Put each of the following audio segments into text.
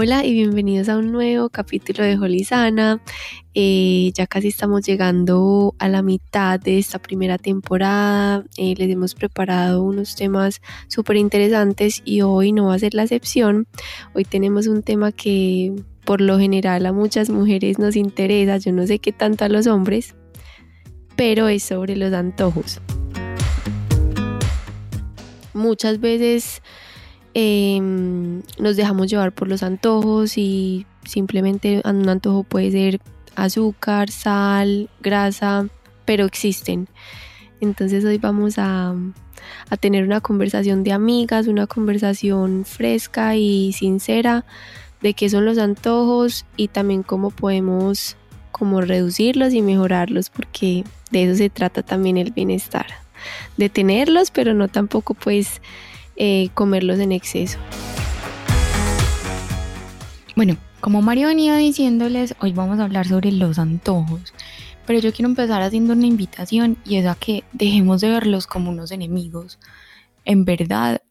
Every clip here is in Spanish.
Hola y bienvenidos a un nuevo capítulo de Holizana. Eh, ya casi estamos llegando a la mitad de esta primera temporada. Eh, les hemos preparado unos temas súper interesantes y hoy no va a ser la excepción. Hoy tenemos un tema que por lo general a muchas mujeres nos interesa, yo no sé qué tanto a los hombres, pero es sobre los antojos. Muchas veces Em, nos dejamos llevar por los antojos y simplemente un antojo puede ser azúcar, sal, grasa, pero existen. Entonces hoy vamos a, a tener una conversación de amigas, una conversación fresca y sincera de qué son los antojos y también cómo podemos como reducirlos y mejorarlos porque de eso se trata también el bienestar de tenerlos pero no tampoco pues eh, comerlos en exceso. Bueno, como Mario venía diciéndoles, hoy vamos a hablar sobre los antojos. Pero yo quiero empezar haciendo una invitación y es a que dejemos de verlos como unos enemigos. En verdad,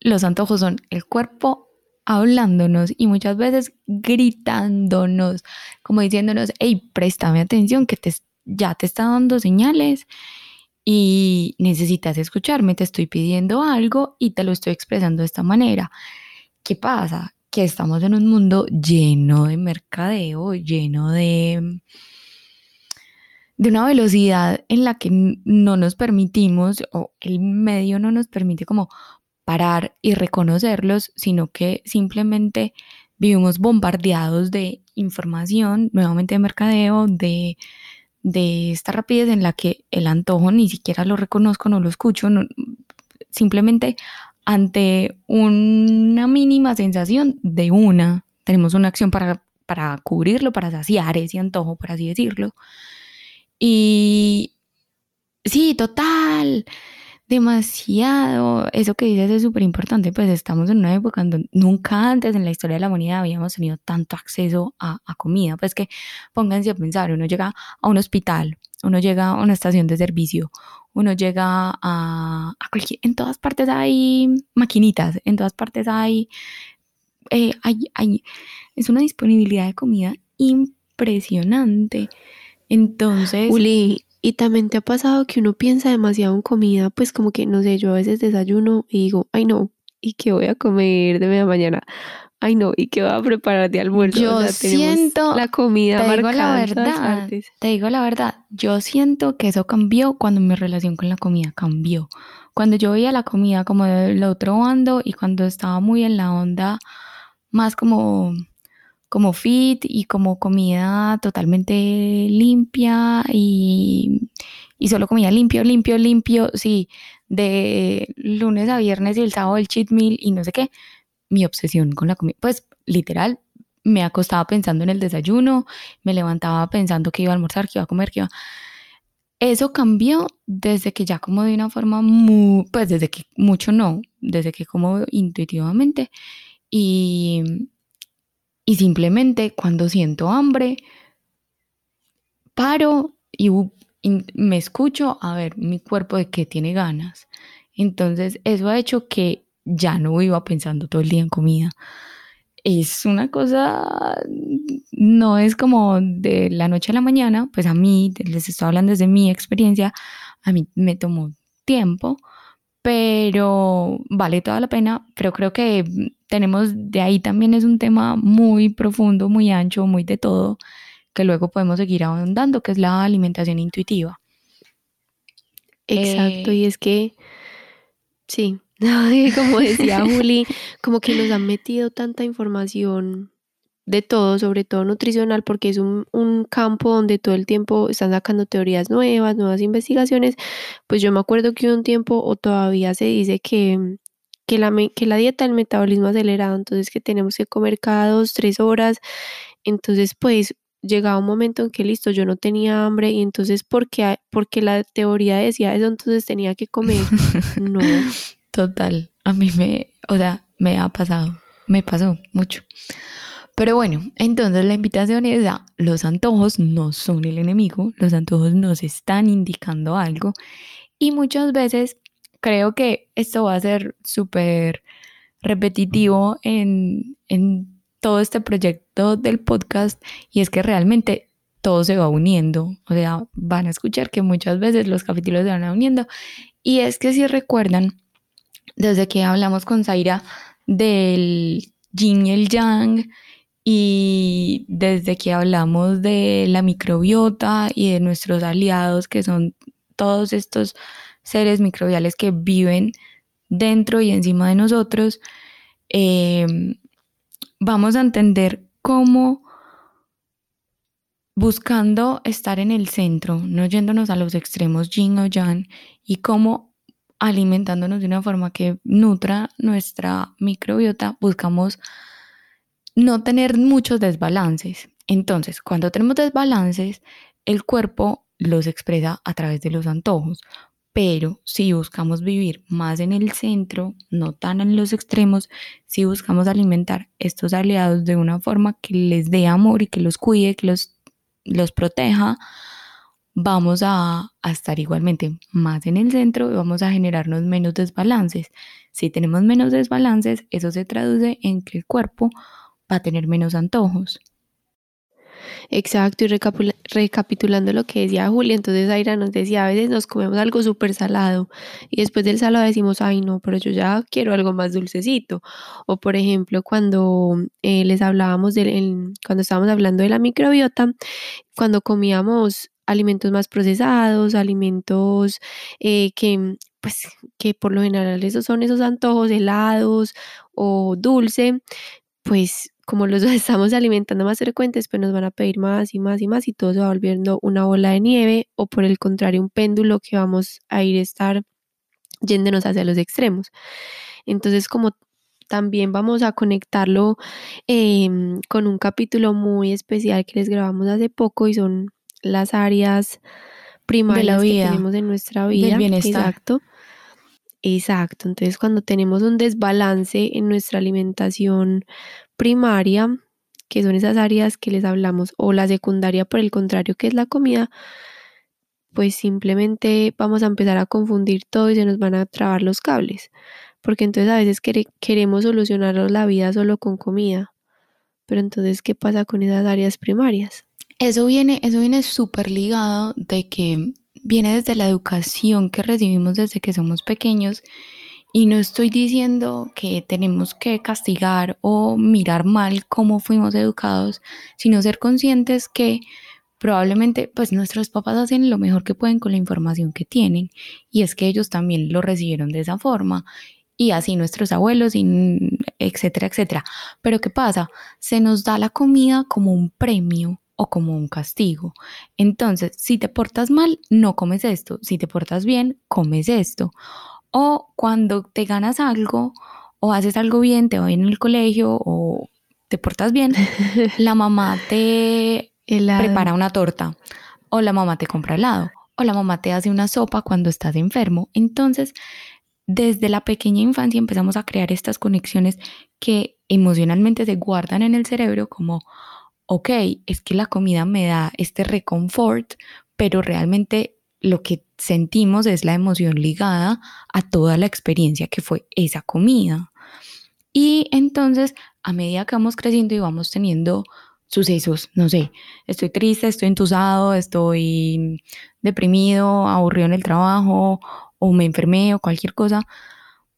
los antojos son el cuerpo hablándonos y muchas veces gritándonos, como diciéndonos, hey, préstame atención que te, ya te está dando señales y necesitas escucharme, te estoy pidiendo algo y te lo estoy expresando de esta manera. ¿Qué pasa? Que estamos en un mundo lleno de mercadeo, lleno de, de una velocidad en la que no nos permitimos o el medio no nos permite como parar y reconocerlos, sino que simplemente vivimos bombardeados de información, nuevamente de mercadeo, de de esta rapidez en la que el antojo ni siquiera lo reconozco, no lo escucho, simplemente ante una mínima sensación de una, tenemos una acción para, para cubrirlo, para saciar ese antojo, por así decirlo. Y sí, total, demasiado. Eso que dices es súper importante, pues estamos en una época donde nunca antes en la historia de la humanidad habíamos tenido tanto acceso a, comida. Pues que pónganse a pensar, uno llega a un hospital, uno llega a una estación de servicio, uno llega a, cualquier, en todas partes hay maquinitas, en todas partes hay, eh, hay, hay, es una disponibilidad de comida impresionante. Entonces, Uli, y también te ha pasado que uno piensa demasiado en comida, pues como que, no sé, yo a veces desayuno y digo, ay no, ¿y qué voy a comer de media mañana? Ay no, ¿y qué voy a preparar de almuerzo? Yo siento la comida te digo la verdad, te digo la verdad, yo siento que eso cambió cuando mi relación con la comida cambió. Cuando yo veía la comida como del otro bando y cuando estaba muy en la onda más como como fit y como comida totalmente limpia y, solo comida limpio, limpio, limpio, sí, de lunes a viernes y el sábado el cheat meal y no sé qué, mi obsesión con la comida, pues literal, me acostaba pensando en el desayuno, me levantaba pensando que iba a almorzar, que iba a comer, que iba... Eso cambió desde que ya como de una forma muy, pues desde que mucho no, desde que como intuitivamente. Y y simplemente cuando siento hambre, paro y, me escucho a ver mi cuerpo de qué tiene ganas. Entonces eso ha hecho que ya no iba pensando todo el día en comida. Es una cosa, no es como de la noche a la mañana, pues a mí, les estoy hablando desde mi experiencia, a mí me tomó tiempo, pero vale toda la pena, pero creo que tenemos, de ahí también es un tema muy profundo, muy ancho, muy de todo, que luego podemos seguir ahondando, que es la alimentación intuitiva. Exacto, y es que, sí, como decía Juli, como que nos han metido tanta información de todo, sobre todo nutricional, porque es un, campo donde todo el tiempo están sacando teorías nuevas, nuevas investigaciones. Pues yo me acuerdo que un tiempo o todavía se dice que, que, la, que la dieta del metabolismo acelerado, entonces que tenemos que comer cada dos, tres horas. Entonces, pues llegaba un momento en que listo, yo no tenía hambre y entonces porque, porque la teoría decía eso, entonces tenía que comer. no. Total, a mí me, o sea, me ha pasado, me pasó mucho. Pero bueno, entonces la invitación es a los antojos no son el enemigo, los antojos nos están indicando algo. Y muchas veces creo que esto va a ser súper repetitivo en, todo este proyecto del podcast y es que realmente todo se va uniendo, o sea, van a escuchar que muchas veces los capítulos se van uniendo. Y es que si recuerdan, desde que hablamos con Zaira del yin y el yang y desde que hablamos de la microbiota y de nuestros aliados que son todos estos seres microbiales que viven dentro y encima de nosotros, em, vamos a entender cómo buscando estar en el centro, no yéndonos a los extremos yin o yang, y cómo alimentándonos de una forma que nutra nuestra microbiota, buscamos no tener muchos desbalances. Entonces, cuando tenemos desbalances, el cuerpo los expresa a través de los antojos. Pero si buscamos vivir más en el centro, no tan en los extremos, si buscamos alimentar estos aliados de una forma que les dé amor y que los cuide, que los, los proteja, vamos a, a, estar igualmente más en el centro y vamos a generarnos menos desbalances. Si tenemos menos desbalances, eso se traduce en que el cuerpo va a tener menos antojos. Exacto, y recapitulando lo que decía Julia, entonces Aira nos decía, a veces nos comemos algo súper salado y después del salado decimos, ay no, pero yo ya quiero algo más dulcecito. O por ejemplo, cuando eh, les hablábamos, de, cuando estábamos hablando de la microbiota, cuando comíamos alimentos más procesados, alimentos eh, que pues que por lo general esos son esos antojos helados o dulce, pues como los estamos alimentando más frecuentes, pues nos van a pedir más y más y más y todo se va volviendo una bola de nieve o por el contrario un péndulo que vamos a ir a estar yéndonos hacia los extremos. Entonces como también vamos a conectarlo em, con un capítulo muy especial que les grabamos hace poco y son las áreas primarias que tenemos en nuestra vida. Exacto. Exacto. Entonces, cuando tenemos un desbalance en nuestra alimentación primaria, que son esas áreas que les hablamos, o la secundaria, por el contrario, que es la comida, pues simplemente vamos a empezar a confundir todo y se nos van a trabar los cables. Porque entonces a veces queremos solucionar la vida solo con comida. Pero entonces, ¿qué pasa con esas áreas primarias? Eso viene, eso viene súper ligado de que viene desde la educación que recibimos desde que somos pequeños y no estoy diciendo que tenemos que castigar o mirar mal cómo fuimos educados, sino ser conscientes que probablemente pues nuestros papás hacen lo mejor que pueden con la información que tienen y es que ellos también lo recibieron de esa forma y así nuestros abuelos, y etcétera, etcétera. Pero ¿qué pasa? Se nos da la comida como un premio o como un castigo. Entonces, si te portas mal, no comes esto. Si te portas bien, comes esto. O cuando te ganas algo o haces algo bien, te va en el colegio o te portas bien, la mamá te prepara una torta o la mamá te compra helado o la mamá te hace una sopa cuando estás enfermo. Entonces, desde la pequeña infancia empezamos a crear estas conexiones que emocionalmente se guardan en el cerebro como, ok, es que la comida me da este reconfort, pero realmente lo que sentimos es la emoción ligada a toda la experiencia que fue esa comida. Y entonces, a medida que vamos creciendo y vamos teniendo sucesos, no sé, estoy triste, estoy entusado, estoy deprimido, aburrido en el trabajo o me enfermé o cualquier cosa,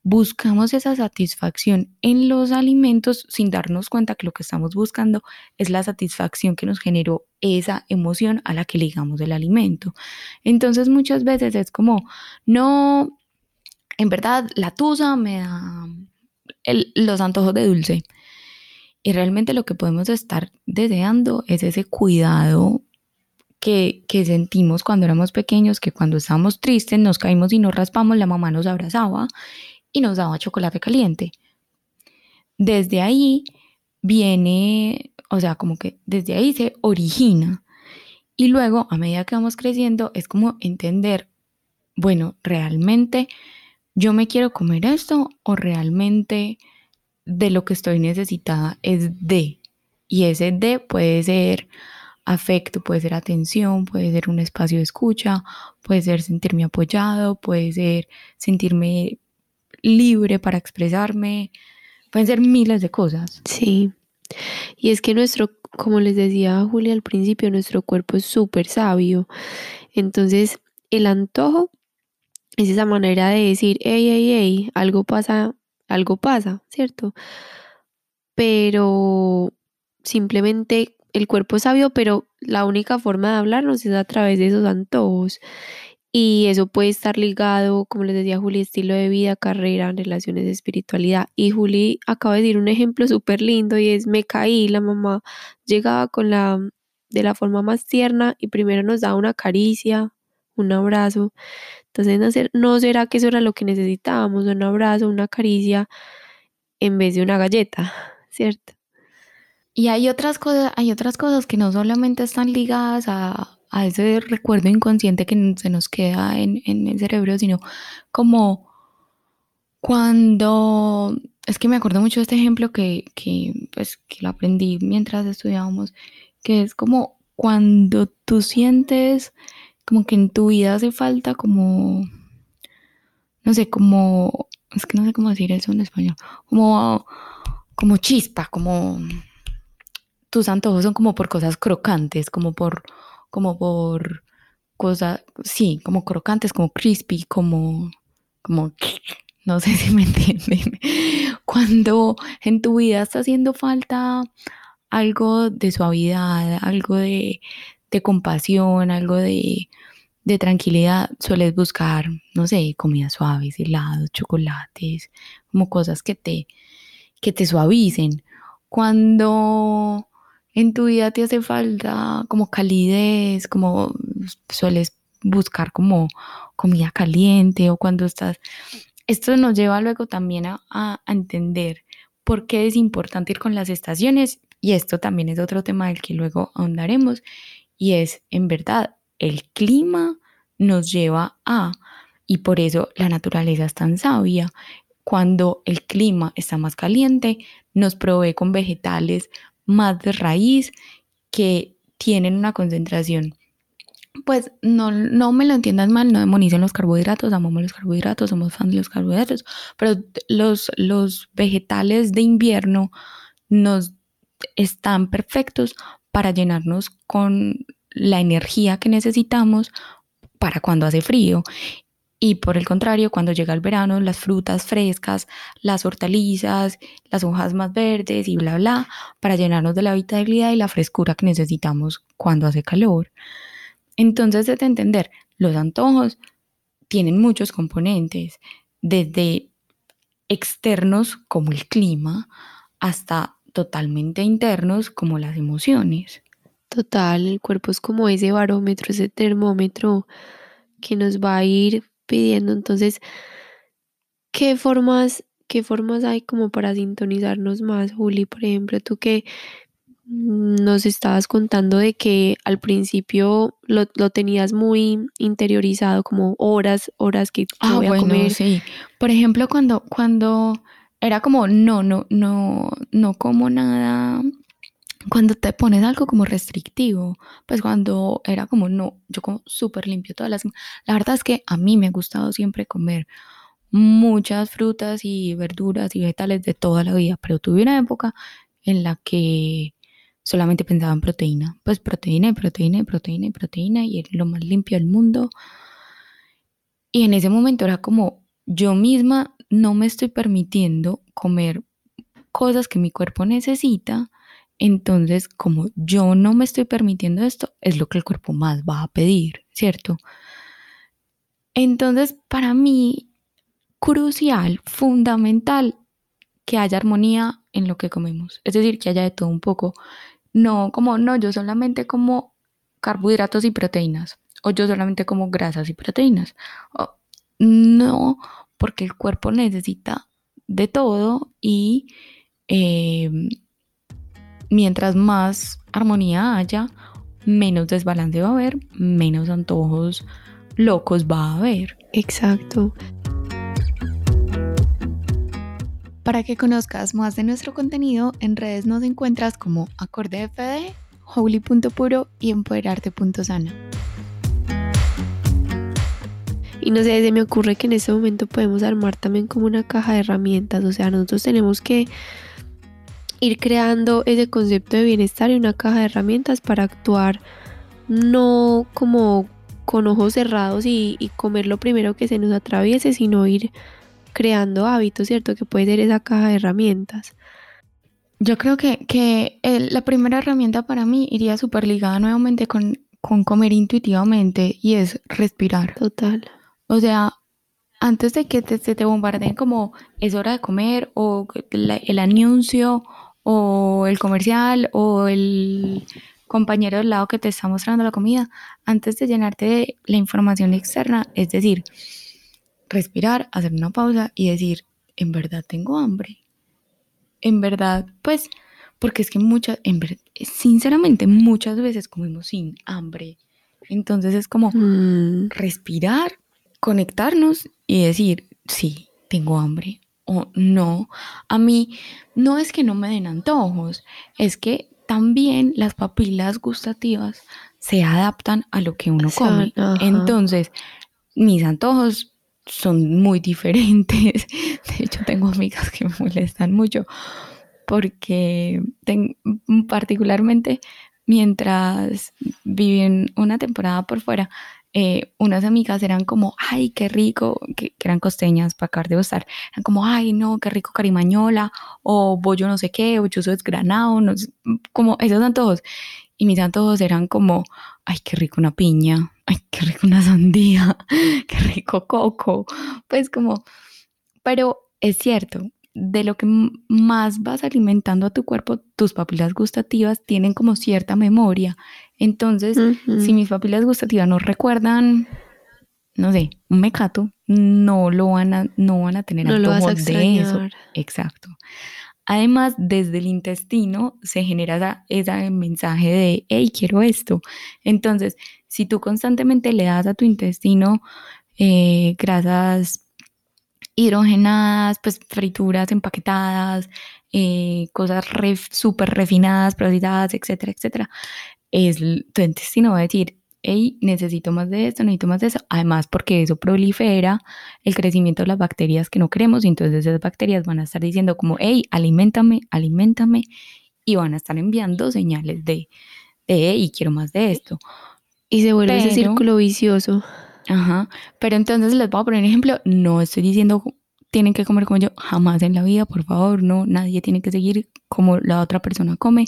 buscamos esa satisfacción en los alimentos sin darnos cuenta que lo que estamos buscando es la satisfacción que nos generó esa emoción a la que ligamos el alimento. Entonces muchas veces es como, no, en verdad la tusa me da los antojos de dulce. Y realmente lo que podemos estar deseando es ese cuidado que, que, sentimos cuando éramos pequeños, que cuando estábamos tristes nos caímos y nos raspamos, la mamá nos abrazaba y nos daba chocolate caliente. Desde ahí viene, o sea, como que desde ahí se origina. Y luego, a medida que vamos creciendo, es como entender, bueno, realmente yo me quiero comer esto o realmente de lo que estoy necesitada es de. Y ese de puede ser afecto, puede ser atención, puede ser un espacio de escucha, puede ser sentirme apoyado, puede ser sentirme libre para expresarme. Pueden ser miles de cosas. Sí. Y es que nuestro, como les decía Julia al principio, nuestro cuerpo es súper sabio. Entonces, el antojo es esa manera de decir, hey, hey, hey, algo pasa, algo pasa, ¿cierto? Pero simplemente el cuerpo es sabio, pero la única forma de hablarnos es a través de esos antojos. Y eso puede estar ligado, como les decía Juli, estilo de vida, carrera, relaciones espiritualidad. Y Juli acaba de decir un ejemplo súper lindo y es me caí, la mamá llegaba con la de la forma más tierna y primero nos daba una caricia, un abrazo. Entonces, ¿no será que eso era lo que necesitábamos? Un abrazo, una caricia en vez de una galleta, ¿cierto? Y hay otras cosas, hay otras cosas que no solamente están ligadas a, ese recuerdo inconsciente que se nos queda en, el cerebro, sino como cuando, es que me acuerdo mucho de este ejemplo que, que, pues, que lo aprendí mientras estudiábamos, que es como cuando tú sientes como que en tu vida hace falta como, no sé, como, es que no sé cómo decir eso en español, como, como chispa, como tus antojos son como por cosas crocantes, como por, como por cosas, sí, como crocantes, como crispy, como, como, no sé si me entienden. Cuando en tu vida está haciendo falta algo de suavidad, algo de, compasión, algo de, de tranquilidad, sueles buscar, no sé, comidas suaves, helados, chocolates, como cosas que te, que te suavicen. Cuando en tu vida te hace falta como calidez, como sueles buscar como comida caliente o cuando estás... Esto nos lleva luego también a, entender por qué es importante ir con las estaciones y esto también es otro tema del que luego ahondaremos y es en verdad el clima nos lleva a y por eso la naturaleza es tan sabia. Cuando el clima está más caliente, nos provee con vegetales más de raíz que tienen una concentración. Pues no, no me lo entiendan mal, no demonicen los carbohidratos, amamos los carbohidratos, somos fans de los carbohidratos, pero los, los vegetales de invierno nos están perfectos para llenarnos con la energía que necesitamos para cuando hace frío. Y por el contrario, cuando llega el verano, las frutas frescas, las hortalizas, las hojas más verdes y bla, bla, para llenarnos de la vitalidad y la frescura que necesitamos cuando hace calor. Entonces, de entender, los antojos tienen muchos componentes, desde externos como el clima hasta totalmente internos como las emociones. Total, el cuerpo es como ese barómetro, ese termómetro que nos va a ir pidiendo. Entonces, ¿qué formas, qué formas hay como para sintonizarnos más, Juli? Por ejemplo, tú que nos estabas contando de que al principio lo, tenías muy interiorizado, como horas, horas que ah, voy a comer. Sí. Por ejemplo, cuando, cuando era como no, no, no, no como nada cuando te pones algo como restrictivo, pues cuando era como, no, yo como súper limpio todas las... La verdad es que a mí me ha gustado siempre comer muchas frutas y verduras y vegetales de toda la vida, pero tuve una época en la que solamente pensaba en proteína, pues proteína y proteína y proteína y proteína y lo más limpio del mundo. Y en ese momento era como, yo misma no me estoy permitiendo comer cosas que mi cuerpo necesita entonces, como yo no me estoy permitiendo esto, es lo que el cuerpo más va a pedir, ¿cierto? Entonces, para mí, crucial, fundamental, que haya armonía en lo que comemos. Es decir, que haya de todo un poco. No como, no, yo solamente como carbohidratos y proteínas. O yo solamente como grasas y proteínas. no, porque el cuerpo necesita de todo y eh, mientras más armonía haya, menos desbalance va a haber, menos antojos locos va a haber. Exacto. Para que conozcas más de nuestro contenido, en redes nos encuentras como AcordeFD, Holy.puro y Empoderarte.sana. Y no sé, se me ocurre que en ese momento podemos armar también como una caja de herramientas. O sea, nosotros tenemos que ir creando ese concepto de bienestar y una caja de herramientas para actuar no como con ojos cerrados y, comer lo primero que se nos atraviese, sino ir creando hábitos, ¿cierto? Que puede ser esa caja de herramientas. Yo creo que, la primera herramienta para mí iría súper ligada nuevamente con, con comer intuitivamente y es respirar. Total. O sea, antes de que te, se te bombardeen como es hora de comer o el anuncio o el comercial o el compañero del lado que te está mostrando la comida, antes de llenarte de la información externa, es decir, respirar, hacer una pausa y decir, en verdad tengo hambre. En verdad, pues, porque es que muchas, en sinceramente, muchas veces comemos sin hambre. Entonces es como mm. respirar, conectarnos y decir, sí, tengo hambre o no. A mí no es que no me den antojos, es que también las papilas gustativas se adaptan a lo que uno come. Entonces, mis antojos son muy diferentes. De hecho, tengo amigas que me molestan mucho porque particularmente mientras viven una temporada por fuera, eh, unas amigas eran como, ay, qué rico, que, eran costeñas para acabar de gustar, eran como, ay, no, qué rico carimañola, o bollo no sé qué, o chuzo desgranado, no como esos antojos. Y mis antojos eran como, ay, qué rico una piña, ay, qué rico una sandía, qué rico coco, pues como, pero es cierto, de lo que más vas alimentando a tu cuerpo, tus papilas gustativas tienen como cierta memoria. Entonces, si mis papilas gustativas no recuerdan, no sé, un mecato, no lo van a, no van a tener no de eso. Exacto. Además, desde el intestino se genera ese mensaje de, hey, quiero esto. Entonces, si tú constantemente le das a tu intestino eh, grasas hidrogenadas, pues frituras empaquetadas, eh, cosas súper refinadas, procesadas, etcétera, etcétera, es tu intestino va a decir, hey, necesito más de esto, necesito más de eso. Además, porque eso prolifera el crecimiento de las bacterias que no queremos y entonces esas bacterias van a estar diciendo como, hey, alimentame, alimentame y van a estar enviando señales de, de hey, quiero más de esto. Y se vuelve ese círculo vicioso. Ajá, pero entonces les voy a poner un ejemplo, no estoy diciendo tienen que comer como yo, jamás en la vida, por favor, no, nadie tiene que seguir como la otra persona come.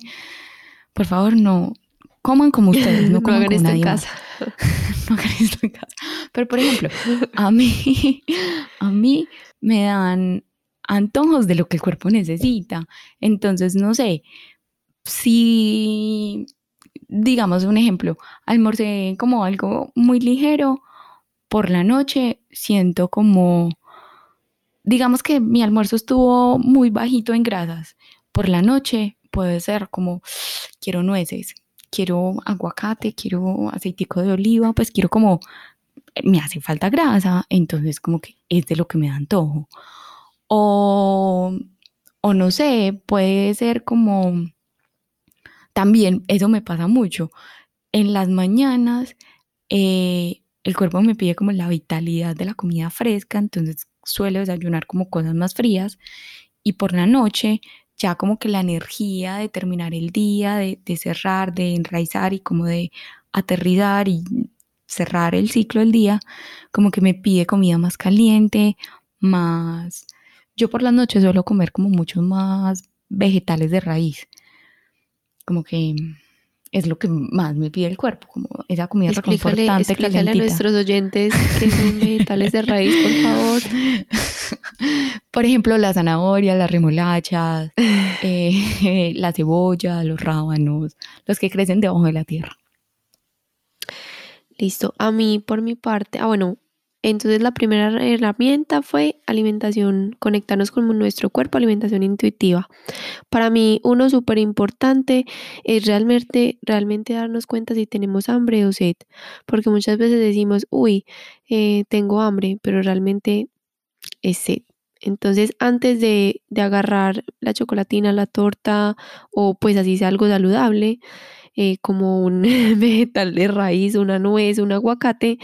Por favor, no, coman como ustedes, no coman como nadie en casa. no hagan esto en casa. Pero por ejemplo, a mí, a mí me dan antojos de lo que el cuerpo necesita. Entonces, no sé, si, digamos un ejemplo, almorcé como algo muy ligero, por la noche siento como, digamos que mi almuerzo estuvo muy bajito en grasas, por la noche puede ser como, quiero nueces, quiero aguacate, quiero aceitico de oliva, pues quiero como, me hace falta grasa, entonces como que es de lo que me da antojo. O, o no sé, puede ser como, también eso me pasa mucho. En las mañanas eh, el cuerpo me pide como la vitalidad de la comida fresca, entonces suelo desayunar como cosas más frías y por la noche ya como que la energía de terminar el día, de, cerrar, de enraizar y como de aterrizar y cerrar el ciclo del día, como que me pide comida más caliente, más... Yo por la noche suelo comer como muchos más vegetales de raíz, como que es lo que más me pide el cuerpo, como esa comida explícale, reconfortante, explícale a nuestros oyentes que son vegetales de raíz, por favor. Por ejemplo, la zanahoria, las remolachas, eh, la cebolla, los rábanos, los que crecen debajo de la tierra. Listo. A mí, por mi parte, ah, bueno, entonces la primera herramienta fue alimentación, conectarnos con nuestro cuerpo, alimentación intuitiva. Para mí uno súper importante es realmente, realmente darnos cuenta si tenemos hambre o sed, porque muchas veces decimos, uy, eh, tengo hambre, pero realmente es sed. Entonces, antes de, agarrar la chocolatina, la torta o pues así sea algo saludable, eh, como un vegetal de raíz, una nuez, un aguacate,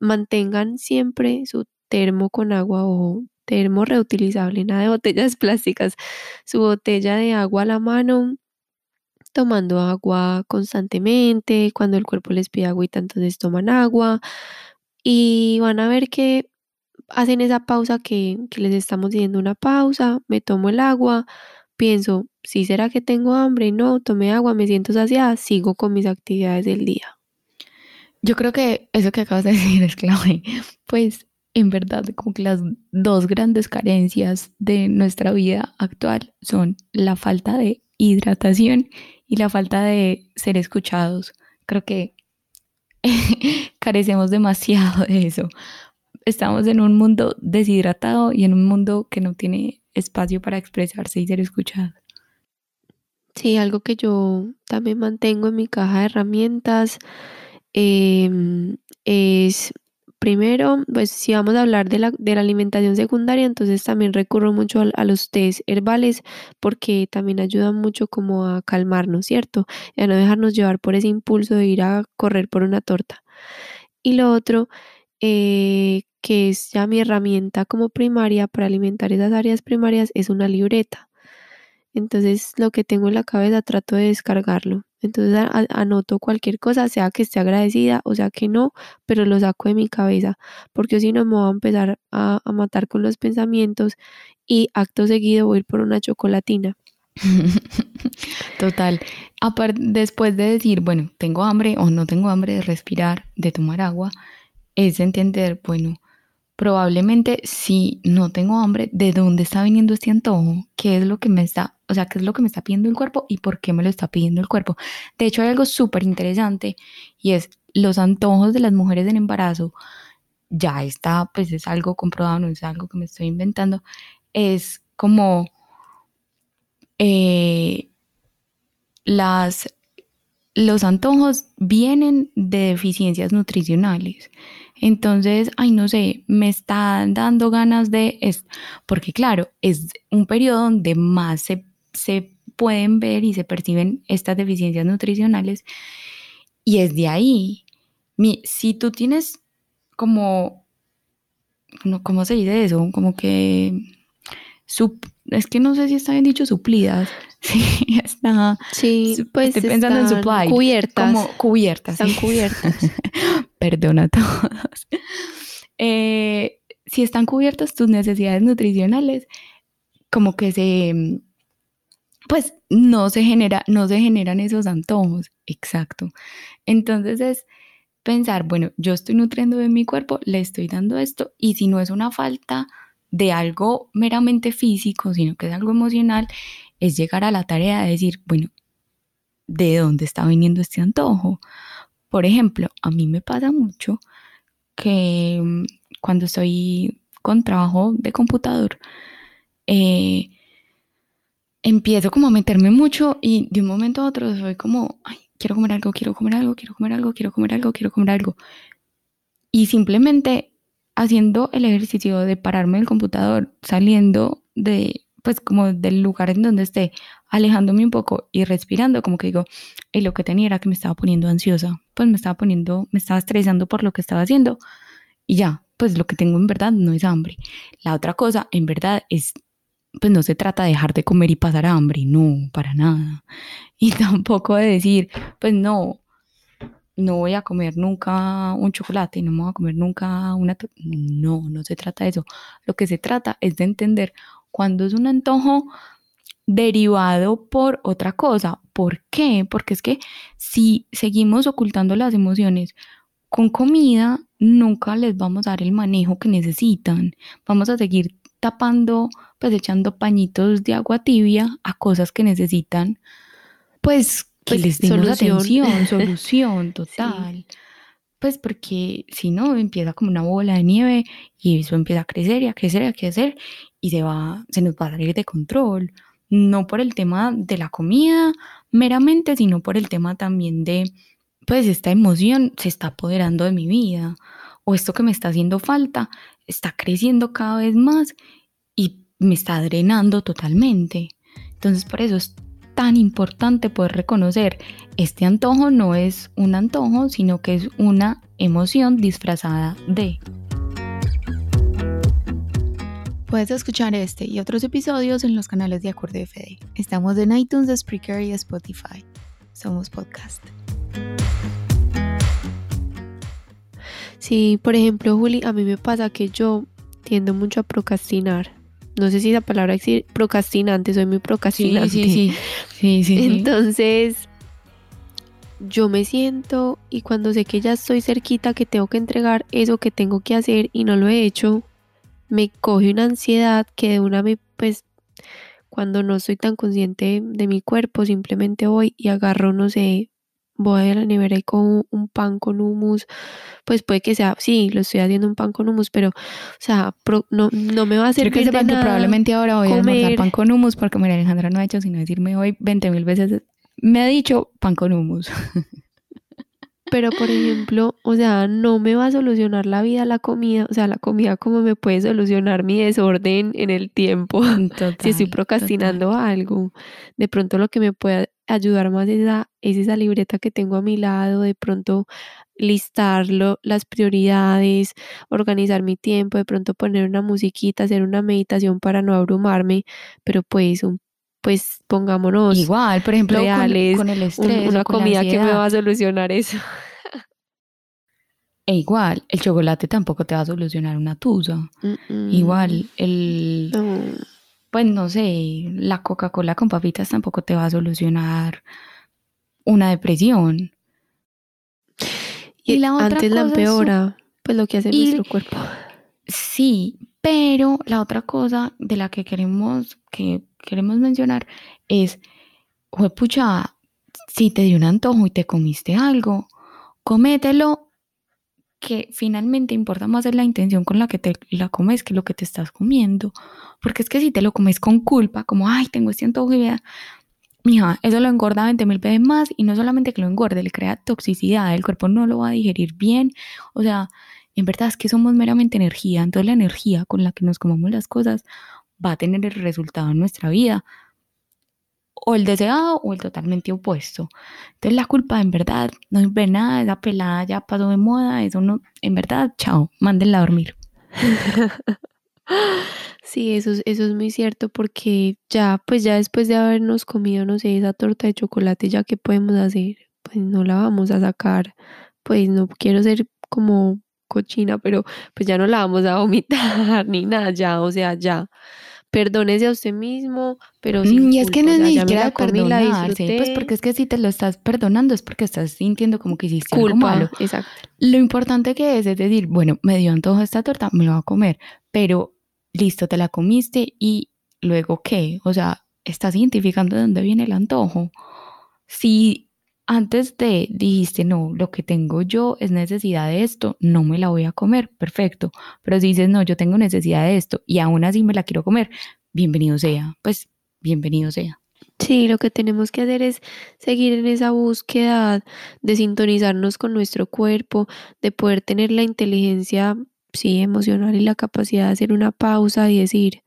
mantengan siempre su termo con agua o termo reutilizable, nada de botellas plásticas, su botella de agua a la mano, tomando agua constantemente, cuando el cuerpo les pide agüita, entonces toman agua y van a ver que hacen esa pausa que, que les estamos diciendo una pausa, me tomo el agua, pienso, si será que tengo hambre, no, tomé agua, me siento saciada, sigo con mis actividades del día. Yo creo que eso que acabas de decir es clave, pues en verdad como que las dos grandes carencias de nuestra vida actual son la falta de hidratación y la falta de ser escuchados. Creo que carecemos demasiado de eso. Estamos en un mundo deshidratado y en un mundo que no tiene espacio para expresarse y ser escuchado. Sí, algo que yo también mantengo en mi caja de herramientas em, es, primero, pues si vamos a hablar de la, de la alimentación secundaria, entonces también recurro mucho a, los test herbales porque también ayudan mucho como a calmarnos, ¿cierto? Y a no dejarnos llevar por ese impulso de ir a correr por una torta. Y lo otro, eh, que es ya mi herramienta como primaria para alimentar esas áreas primarias, es una libreta. Entonces lo que tengo en la cabeza trato de descargarlo. Entonces anoto cualquier cosa, sea que esté agradecida o sea que no, pero lo saco de mi cabeza, porque si no me voy a empezar a, matar con los pensamientos y acto seguido voy a ir por una chocolatina. Total. Después de decir, bueno, tengo hambre o no tengo hambre de respirar, de tomar agua, es entender, bueno, probablemente si no tengo hambre, ¿de dónde está viniendo este antojo? ¿Qué es lo que me está, o sea, qué es lo que me está pidiendo el cuerpo y por qué me lo está pidiendo el cuerpo? De hecho, hay algo súper interesante y es los antojos de las mujeres en embarazo. Ya está, pues es algo comprobado, no es algo que me estoy inventando. Es como eh, las los antojos vienen de deficiencias nutricionales. Entonces, ay, no sé, me están dando ganas de esto, porque claro, es un periodo donde más se, pueden ver y se perciben estas deficiencias nutricionales y es de ahí. Mi, si tú tienes como, no, ¿cómo se dice eso? Como que, es que no sé si está bien dicho suplidas. Sí, está. Sí, pues estoy pensando en supply. Cubiertas. Como cubiertas. Están cubiertas. Perdona a todos. Eh, si están cubiertas tus necesidades nutricionales, como que se, pues no se genera, no se generan esos antojos. Exacto. Entonces es pensar, bueno, yo estoy nutriendo de mi cuerpo, le estoy dando esto, y si no es una falta de algo meramente físico, sino que es algo emocional, es llegar a la tarea de decir, bueno, ¿de dónde está viniendo este antojo? Por ejemplo, a mí me pasa mucho que mm, cuando estoy con trabajo de computador, eh, empiezo como a meterme mucho y de un momento a otro soy como, ay, quiero comer algo, quiero comer algo, quiero comer algo, quiero comer algo, quiero comer algo. Y simplemente haciendo el ejercicio de pararme del computador, saliendo de, pues como del lugar en donde esté, alejándome un poco y respirando, como que digo, y lo que tenía era que me estaba poniendo ansiosa, pues me estaba poniendo, me estaba estresando por lo que estaba haciendo y ya, pues lo que tengo en verdad no es hambre. La otra cosa, en verdad, es, pues no se trata de dejar de comer y pasar hambre, no, para nada. Y tampoco de decir, pues no, no voy a comer nunca un chocolate, no me voy a comer nunca una... No, no se trata de eso. Lo que se trata es de entender cuando es un antojo derivado por otra cosa. ¿Por qué? Porque es que si seguimos ocultando las emociones con comida, nunca les vamos a dar el manejo que necesitan. Vamos a seguir tapando, pues echando pañitos de agua tibia a cosas que necesitan, pues que pues, les demos atención, solución total. Pues porque si no, empieza como una bola de nieve y eso empieza a crecer y a crecer y a crecer y se, va, se nos va a salir de control. No por el tema de la comida meramente, sino por el tema también de, pues esta emoción se está apoderando de mi vida o esto que me está haciendo falta está creciendo cada vez más me está drenando totalmente. Entonces por eso es tan importante poder reconocer este antojo no es un antojo, sino que es una emoción disfrazada de. Puedes escuchar este y otros episodios en los canales de Acorde FD. Estamos en iTunes, Spreaker y Spotify. Somos podcast. Sí, por ejemplo, Juli, a mí me pasa que yo tiendo mucho a procrastinar. No sé si la palabra es procrastinante, soy muy procrastinante. Sí, sí, sí. sí, sí Entonces, yo me siento y cuando sé que ya estoy cerquita, que tengo que entregar eso que tengo que hacer y no lo he hecho, me coge una ansiedad que de una vez, pues, cuando no soy tan consciente de mi cuerpo, simplemente voy y agarro, no sé, voy a la nevera y con un pan con humus, pues puede que sea, sí, lo estoy haciendo un pan con humus, pero, o sea, no, no me va a hacer que sepan que probablemente ahora voy a almorzar pan con humus porque María Alejandra no ha hecho sino decirme hoy 20 mil veces, me ha dicho pan con humus. Pero, por ejemplo, o sea, no me va a solucionar la vida la comida, o sea, la comida como me puede solucionar mi desorden en el tiempo. si estoy procrastinando algo, de pronto lo que me puede ayudar más es, es esa libreta que tengo a mi lado, de pronto listarlo, las prioridades, organizar mi tiempo, de pronto poner una musiquita, hacer una meditación para no abrumarme, pero pues un pues pongámonos igual, por ejemplo, con, el estrés, una comida que me va a solucionar eso. E igual, el chocolate tampoco te va a solucionar una tusa. Igual, el pues no sé, la Coca-Cola con papitas tampoco te va a solucionar una depresión. Y, la otra antes la empeora, pues lo que hace nuestro cuerpo. Sí, pero la otra cosa de la que queremos, que queremos mencionar es, pucha, si te dio un antojo y te comiste algo, comételo, que finalmente importa más es la intención con la que te la comes que lo que te estás comiendo. Porque es que si te lo comes con culpa, como, ay, tengo este antojo y mija, eso lo engorda 20 mil veces más y no solamente que lo engorde, le crea toxicidad, el cuerpo no lo va a digerir bien. O sea, en verdad es que somos meramente energía, entonces la energía con la que nos comamos las cosas va a tener el resultado en nuestra vida, o el deseado o el totalmente opuesto. Entonces la culpa en verdad no es nada, esa pelada ya pasó de moda, eso no, en verdad, chao, mándenla a dormir. Sí, eso, eso es muy cierto porque ya, pues ya después de habernos comido, no sé, esa torta de chocolate, ya que podemos hacer, pues no la vamos a sacar, pues no quiero ser como cochina, pero pues ya no la vamos a vomitar ni nada, ya, o sea, ya. Perdónese a usted mismo, pero. Mm, y es que no es ni siquiera perdonarse, pues porque es que si te lo estás perdonando es porque estás sintiendo como que hiciste algo malo. Exacto. Lo importante que es es decir, bueno, me dio antojo esta torta, me lo voy a comer, pero listo, te la comiste y luego qué? O sea, estás identificando de dónde viene el antojo. Si antes de dijiste, no, lo que tengo yo es necesidad de esto, no me la voy a comer, perfecto. Pero si dices, no, yo tengo necesidad de esto y aún así me la quiero comer, bienvenido sea, pues bienvenido sea. Sí, lo que tenemos que hacer es seguir en esa búsqueda de sintonizarnos con nuestro cuerpo, de poder tener la inteligencia, sí, emocional y la capacidad de hacer una pausa y decir,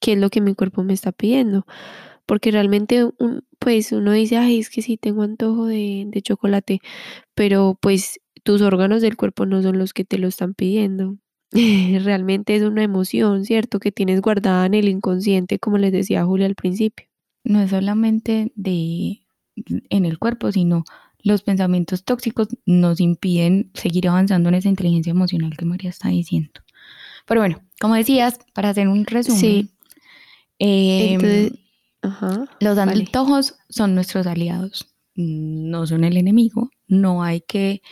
¿qué es lo que mi cuerpo me está pidiendo? Porque realmente pues uno dice, ay, es que sí tengo antojo de, de chocolate, pero pues tus órganos del cuerpo no son los que te lo están pidiendo. realmente es una emoción, ¿cierto? Que tienes guardada en el inconsciente, como les decía Julia al principio. No es solamente de en el cuerpo, sino los pensamientos tóxicos nos impiden seguir avanzando en esa inteligencia emocional que María está diciendo. Pero bueno, como decías, para hacer un resumen, sí. Los antojos son nuestros aliados, no son el enemigo, no hay que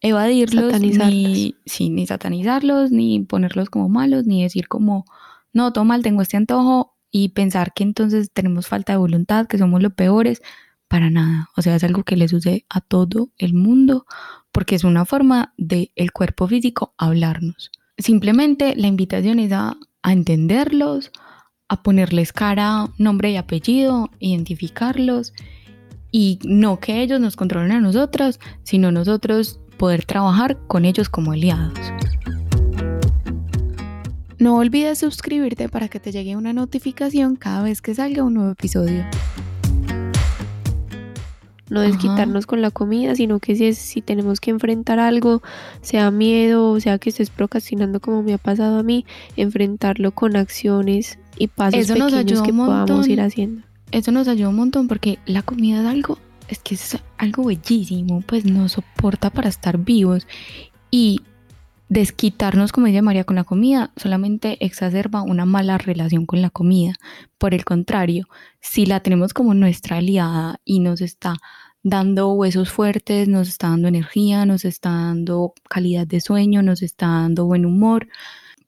evadirlos, ni, ni satanizarlos, ni ponerlos como malos, ni decir como, no, todo mal, tengo este antojo y pensar que entonces tenemos falta de voluntad, que somos los peores, para nada. O sea, es algo que le sucede a todo el mundo porque es una forma del el cuerpo físico hablarnos. Simplemente la invitación es a, a entenderlos, a ponerles cara, nombre y apellido, identificarlos y no que ellos nos controlen a nosotros, sino nosotros poder trabajar con ellos como aliados. No olvides suscribirte para que te llegue una notificación cada vez que salga un nuevo episodio. no desquitarnos con la comida, sino que si, es, si tenemos que enfrentar algo, sea miedo, o sea que estés procrastinando como me ha pasado a mí, enfrentarlo con acciones y pasos Eso pequeños que podamos ir haciendo. Eso nos ayuda un montón porque la comida es algo, es que es algo bellísimo, pues nos soporta para estar vivos y desquitarnos, como dice María, con la comida solamente exacerba una mala relación con la comida. Por el contrario, si la tenemos como nuestra aliada y nos está dando huesos fuertes, nos está dando energía, nos está dando calidad de sueño, nos está dando buen humor,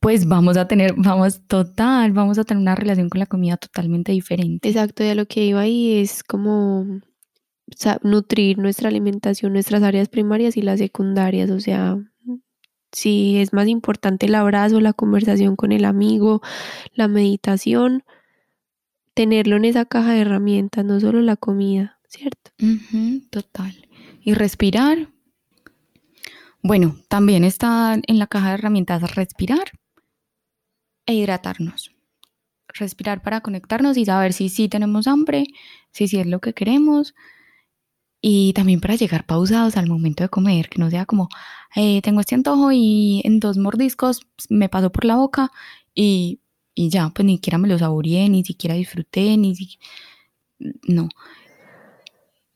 pues vamos a tener, vamos total, vamos a tener una relación con la comida totalmente diferente. Exacto, de lo que iba ahí es como nutrir nuestra alimentación, nuestras áreas primarias y las secundarias, o sea, si es más importante el abrazo, la conversación con el amigo, la meditación, tenerlo en esa caja de herramientas, no solo la comida, ¿cierto? total. Y respirar. Bueno, también está en la caja de herramientas respirar e hidratarnos. Respirar para conectarnos y saber si sí tenemos hambre, si sí es lo que queremos, y también para llegar pausados al momento de comer, que no sea como, eh, tengo este antojo y en dos mordiscos me pasó por la boca y, y ya, pues ni siquiera me lo saboreé, ni siquiera disfruté, ni siquiera... No.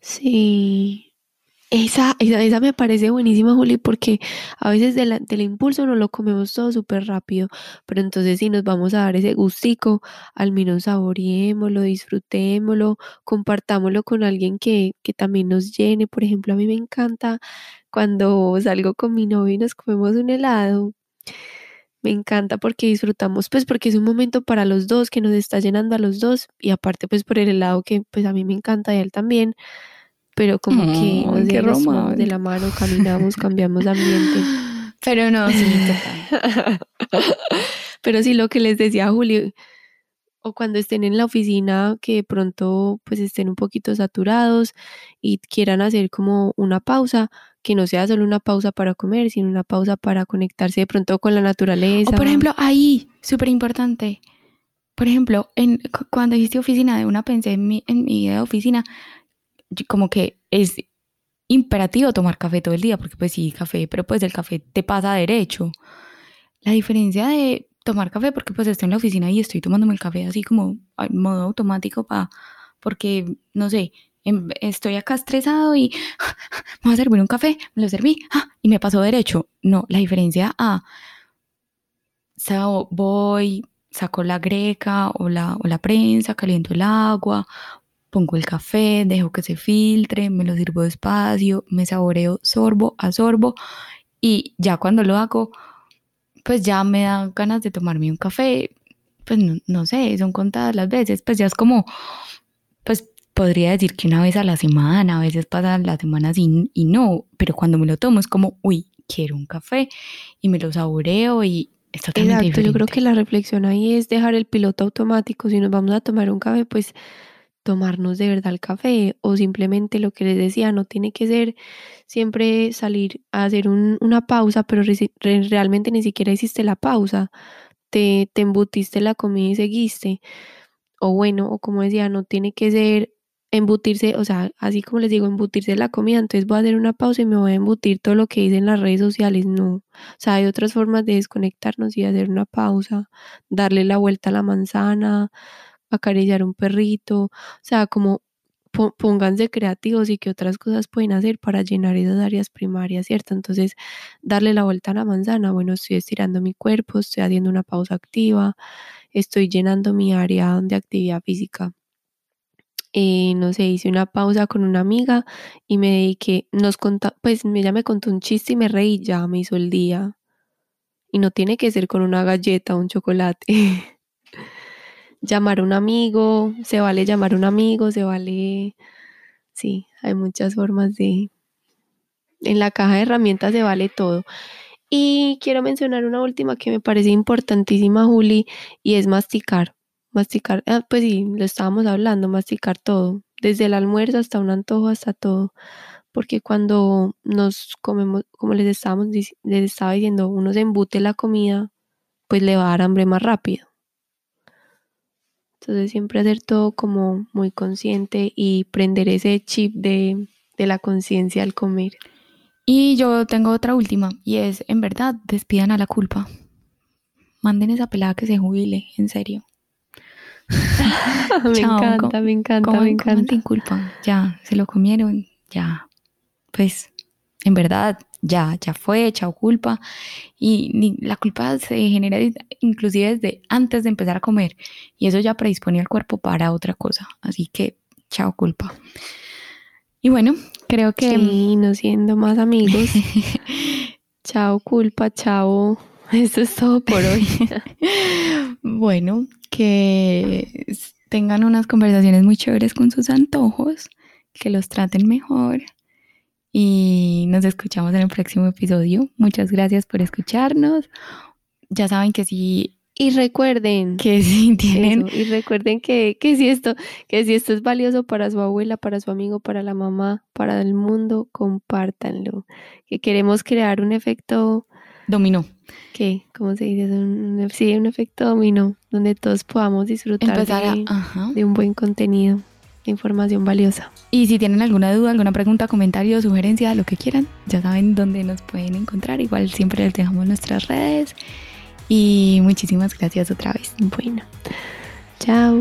Sí, esa, esa, me parece buenísima, Juli, porque a veces del impulso no lo comemos todo súper rápido, pero entonces si nos vamos a dar ese gustico, al menos saboreémoslo, disfrutémoslo, compartámoslo con alguien que, que también nos llene. Por ejemplo, a mí me encanta cuando salgo con mi novio y nos comemos un helado. Me encanta porque disfrutamos, pues porque es un momento para los dos que nos está llenando a los dos y aparte pues por el helado que pues a mí me encanta y a él también pero como que nos llevamos de la mano, caminamos, cambiamos de ambiente. Pero no, sí, pero sí lo que les decía Julio, o cuando estén en la oficina que de pronto pues estén un poquito saturados y quieran hacer como una pausa, que no sea solo una pausa para comer, sino una pausa para conectarse de pronto con la naturaleza. O por ejemplo, ahí, súper importante. Por ejemplo, en, cuando hiciste oficina de una, pensé en mi, en mi idea de oficina, como que es imperativo tomar café todo el día, porque pues sí, café, pero pues el café te pasa derecho. La diferencia de tomar café, porque pues estoy en la oficina y estoy tomándome el café así como en modo automático, para porque, no sé, em, estoy acá estresado y me voy a servir un café, me lo serví ¡ah! y me pasó derecho. No, la diferencia a voy, saco la greca o la, o la prensa, caliento el agua, pongo el café, dejo que se filtre, me lo sirvo despacio, me saboreo sorbo a sorbo y ya cuando lo hago, pues ya me dan ganas de tomarme un café, pues no, sé, son contadas las veces, pues ya es como, pues podría decir que una vez a la semana, a veces pasan las semanas y, y no, pero cuando me lo tomo es como, uy, quiero un café y me lo saboreo y es totalmente Exacto, yo creo que la reflexión ahí es dejar el piloto automático, si nos vamos a tomar un café, pues tomarnos de verdad el café o simplemente lo que les decía, no tiene que ser siempre salir a hacer una pausa, pero realmente ni siquiera hiciste la pausa, te, te embutiste la comida y seguiste. O bueno, o como decía, no tiene que ser embutirse, o sea, así como les digo, embutirse la comida, entonces voy a hacer una pausa y me voy a embutir todo lo que dicen las redes sociales, no. O sea, hay otras formas de desconectarnos y hacer una pausa, darle la vuelta a la manzana, acariciar un perrito, o sea, como pónganse creativos y qué otras cosas pueden hacer para llenar esas áreas primarias, ¿cierto? Entonces, darle la vuelta a la manzana, bueno, estoy estirando mi cuerpo, estoy haciendo una pausa activa, estoy llenando mi área de actividad física. Eh, no sé, hice una pausa con una amiga y me dediqué, nos contó, pues ella me contó un chiste y me reí, ya me hizo el día. Y no tiene que ser con una galleta o un chocolate. llamar a un amigo, se vale llamar a un amigo, se vale, sí, hay muchas formas de, en la caja de herramientas se vale todo. Y quiero mencionar una última que me parece importantísima, Juli, y es masticar. Masticar, ah, pues sí, lo estábamos hablando, masticar todo, desde el almuerzo hasta un antojo, hasta todo. Porque cuando nos comemos, como les, estábamos, les estaba diciendo, uno se embute la comida, pues le va a dar hambre más rápido. Entonces siempre hacer todo como muy consciente y prender ese chip de de la conciencia al comer. Y yo tengo otra última y es, en verdad, despidan a la culpa. Manden esa pelada que se jubile, en serio. me Chao, encanta, ¿cómo- me encanta, ¿Cómo- me encanta. te culpa? Ya, se lo comieron, ya. Pues, en verdad, ya, ya fue, chao culpa. Y ni- la culpa se genera inclusive desde antes de empezar a comer. Y eso ya predispone al cuerpo para otra cosa. Así que, chao culpa. Y bueno, creo que... Sí, no siendo más amigos. chao, culpa, chao. Eso es todo por hoy. bueno, que tengan unas conversaciones muy chéveres con sus antojos, que los traten mejor y nos escuchamos en el próximo episodio. Muchas gracias por escucharnos. Ya saben que si, Y recuerden que si tienen eso, y recuerden que, que si esto, que si esto es valioso para su abuela, para su amigo, para la mamá, para el mundo, compártanlo. Que queremos crear un efecto, dominó, ¿qué? ¿Cómo se dice? Un, un- sí, un efecto dominó, donde todos podamos disfrutar a... de, de un buen contenido, información valiosa. Y si tienen alguna duda, alguna pregunta, comentario, sugerencia, lo que quieran, ya saben dónde nos pueden encontrar. Igual siempre les dejamos nuestras redes. Y muchísimas gracias otra vez. Bueno, chao.